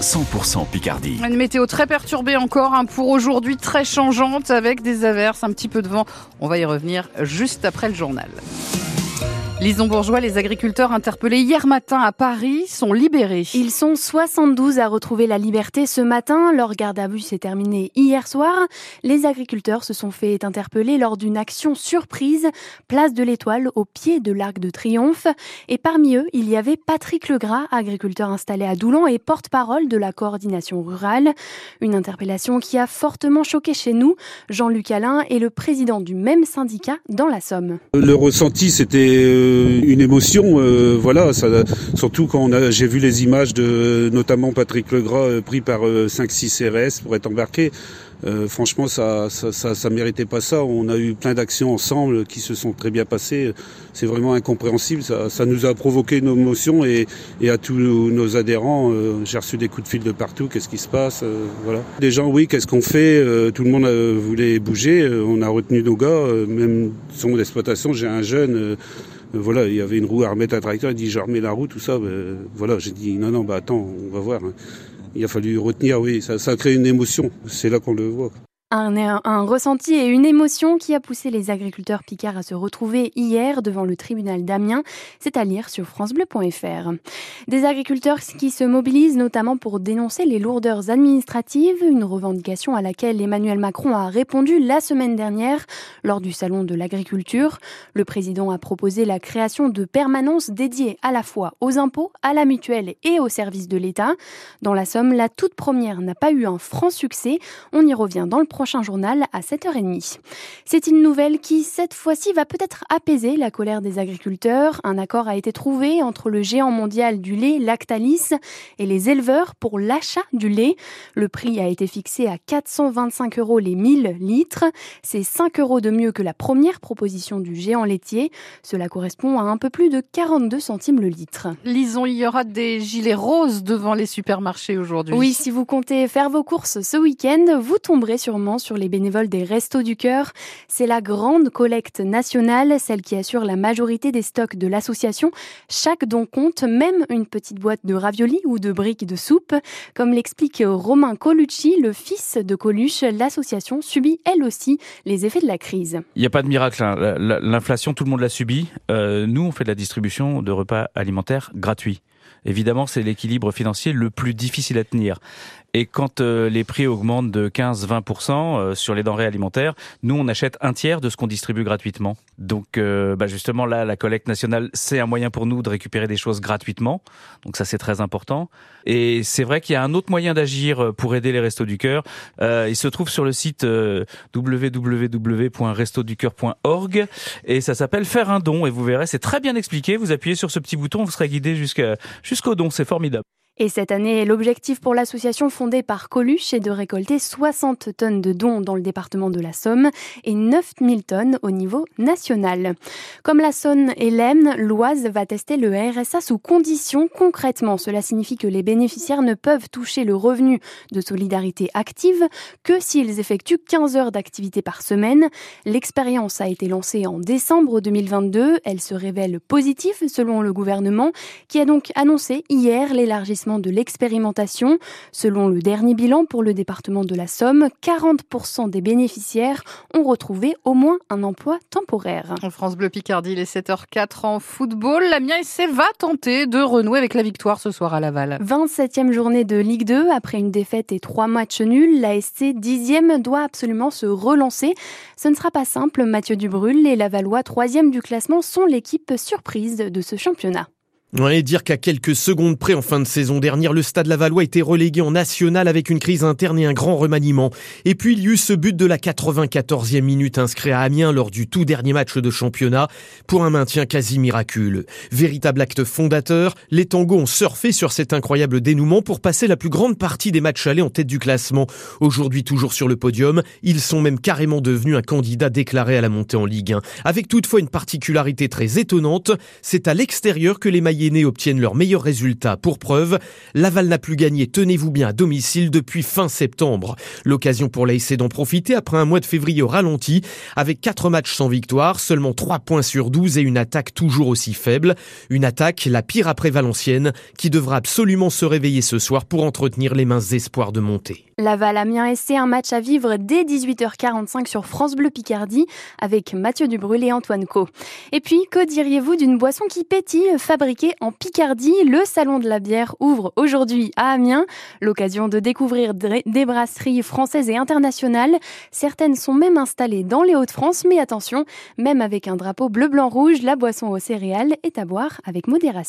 100% Picardie. Une météo très perturbée encore hein, pour aujourd'hui, très changeante avec des averses, un petit peu de vent. On va y revenir juste après le journal. Lison Bourgeois, les agriculteurs interpellés hier matin à Paris sont libérés. Ils sont 72 à retrouver la liberté ce matin. Leur garde à vue s'est terminée hier soir. Les agriculteurs se sont fait interpeller lors d'une action surprise, place de l'Étoile, au pied de l'Arc de Triomphe. Et parmi eux, il y avait Patrick Legras, agriculteur installé à Doulan et porte-parole de la coordination rurale. Une interpellation qui a fortement choqué chez nous. Jean-Luc Alain est le président du même syndicat dans la Somme. Le ressenti, c'était euh, une émotion, euh, voilà, ça, surtout quand j'ai vu les images de notamment Patrick Legras euh, pris par 5-6 RS pour être embarqué. franchement, ça, ça, ça, méritait pas ça. On a eu plein d'actions ensemble qui se sont très bien passées. C'est vraiment incompréhensible. Ça, nous a provoqué une émotion et, et à tous nos adhérents, j'ai reçu des coups de fil de partout. Qu'est-ce qui se passe Voilà. Des gens, oui, qu'est-ce qu'on fait Tout le monde voulait bouger. on a retenu nos gars, même son d'exploitation. J'ai un jeune euh, voilà, il y avait une roue à remettre à tracteur, il dit je remets la roue, tout ça. Ben, voilà, j'ai dit non, non, bah attends, on va voir. Hein. Il a fallu retenir, oui, ça, ça a créé une émotion. C'est là qu'on le voit. Un, ressenti et une émotion qui a poussé les agriculteurs picards à se retrouver hier devant le tribunal d'Amiens. C'est à lire sur francebleu.fr. Des agriculteurs qui se mobilisent notamment pour dénoncer les lourdeurs administratives, une revendication à laquelle Emmanuel Macron a répondu la semaine dernière lors du salon de l'agriculture. Le président a proposé la création de permanences dédiées à la fois aux impôts, à la mutuelle et aux services de l'État. Dans la Somme, la toute première n'a pas eu un franc succès. On y revient dans le prochain journal à 7h30. C'est une nouvelle qui, cette fois-ci, va peut-être apaiser la colère des agriculteurs. Un accord a été trouvé entre le géant mondial du lait, Lactalis, et les éleveurs pour l'achat du lait. Le prix a été fixé à 425 euros les 1000 litres. C'est 5 euros de mieux que la première proposition du géant laitier. Cela correspond à un peu plus de 42 centimes le litre. Lisons, il y aura des gilets roses devant les supermarchés aujourd'hui. Oui, si vous comptez faire vos courses ce week-end, vous tomberez sur les bénévoles des Restos du Cœur. C'est la grande collecte nationale, celle qui assure la majorité des stocks de l'association. Chaque don compte, même une petite boîte de raviolis ou de briques de soupe. Comme l'explique Romain Colucci, le fils de Coluche, l'association subit elle aussi les effets de la crise. Il n'y a pas de miracle. Hein. L'inflation, tout le monde l'a subi. Euh, nous, on fait de la distribution de repas alimentaires gratuits. Évidemment, c'est l'équilibre financier le plus difficile à tenir. Et quand euh, les prix augmentent de 15-20% euh, sur les denrées alimentaires, nous, on achète un tiers de ce qu'on distribue gratuitement. Donc, euh, bah justement, là, la collecte nationale, c'est un moyen pour nous de récupérer des choses gratuitement. Donc ça, c'est très important. Et c'est vrai qu'il y a un autre moyen d'agir pour aider les Restos du Cœur. il se trouve sur le site www.restoducœur.org et ça s'appelle Faire un don. Et vous verrez, c'est très bien expliqué. Vous appuyez sur ce petit bouton, vous serez guidé jusqu'au don. C'est formidable. Et cette année, l'objectif pour l'association fondée par Coluche est de récolter 60 tonnes de dons dans le département de la Somme et 9000 tonnes au niveau national. Comme la Saône et l'Aisne, l'Oise va tester le RSA sous conditions. Concrètement, cela signifie que les bénéficiaires ne peuvent toucher le revenu de solidarité active que s'ils effectuent 15 heures d'activité par semaine. L'expérience a été lancée en décembre 2022. Elle se révèle positive selon le gouvernement qui a donc annoncé hier l'élargissement de l'expérimentation. Selon le dernier bilan pour le département de la Somme, 40% des bénéficiaires ont retrouvé au moins un emploi temporaire. En France Bleu Picardie, les 7h04 en football, la SC va tenter de renouer avec la victoire ce soir à Laval. 27e journée de Ligue 2, après une défaite et trois matchs nuls, la SC 10e doit absolument se relancer. Ce ne sera pas simple, Mathieu Dubrul, les Lavallois 3e du classement sont l'équipe surprise de ce championnat. Ouais, dire qu'à quelques secondes près en fin de saison dernière, le Stade Lavallois était relégué en national avec une crise interne et un grand remaniement. Et puis il y eut ce but de la 94e minute inscrit à Amiens lors du tout dernier match de championnat pour un maintien quasi miraculeux. Véritable acte fondateur, les tangos ont surfé sur cet incroyable dénouement pour passer la plus grande partie des matchs allés en tête du classement. Aujourd'hui toujours sur le podium, ils sont même carrément devenus un candidat déclaré à la montée en Ligue 1. Avec toutefois une particularité très étonnante, c'est à l'extérieur que les maillots Obtiennent leurs meilleurs résultats. Pour preuve, Laval n'a plus gagné, tenez-vous bien, à domicile depuis fin septembre. L'occasion pour l'AIC d'en profiter après un mois de février au ralenti, avec 4 matchs sans victoire, seulement 3 points sur 12 et une attaque toujours aussi faible. Une attaque, la pire après Valenciennes, qui devra absolument se réveiller ce soir pour entretenir les minces espoirs de monter. Laval Amiens SC, un match à vivre dès 18h45 sur France Bleu Picardie avec Mathieu Dubrul et Antoine Co. Et puis, que diriez-vous d'une boisson qui pétille fabriquée en Picardie? Le Salon de la bière ouvre aujourd'hui à Amiens, l'occasion de découvrir des brasseries françaises et internationales. Certaines sont même installées dans les Hauts-de-France, mais attention, même avec un drapeau bleu-blanc-rouge, la boisson aux céréales est à boire avec modération.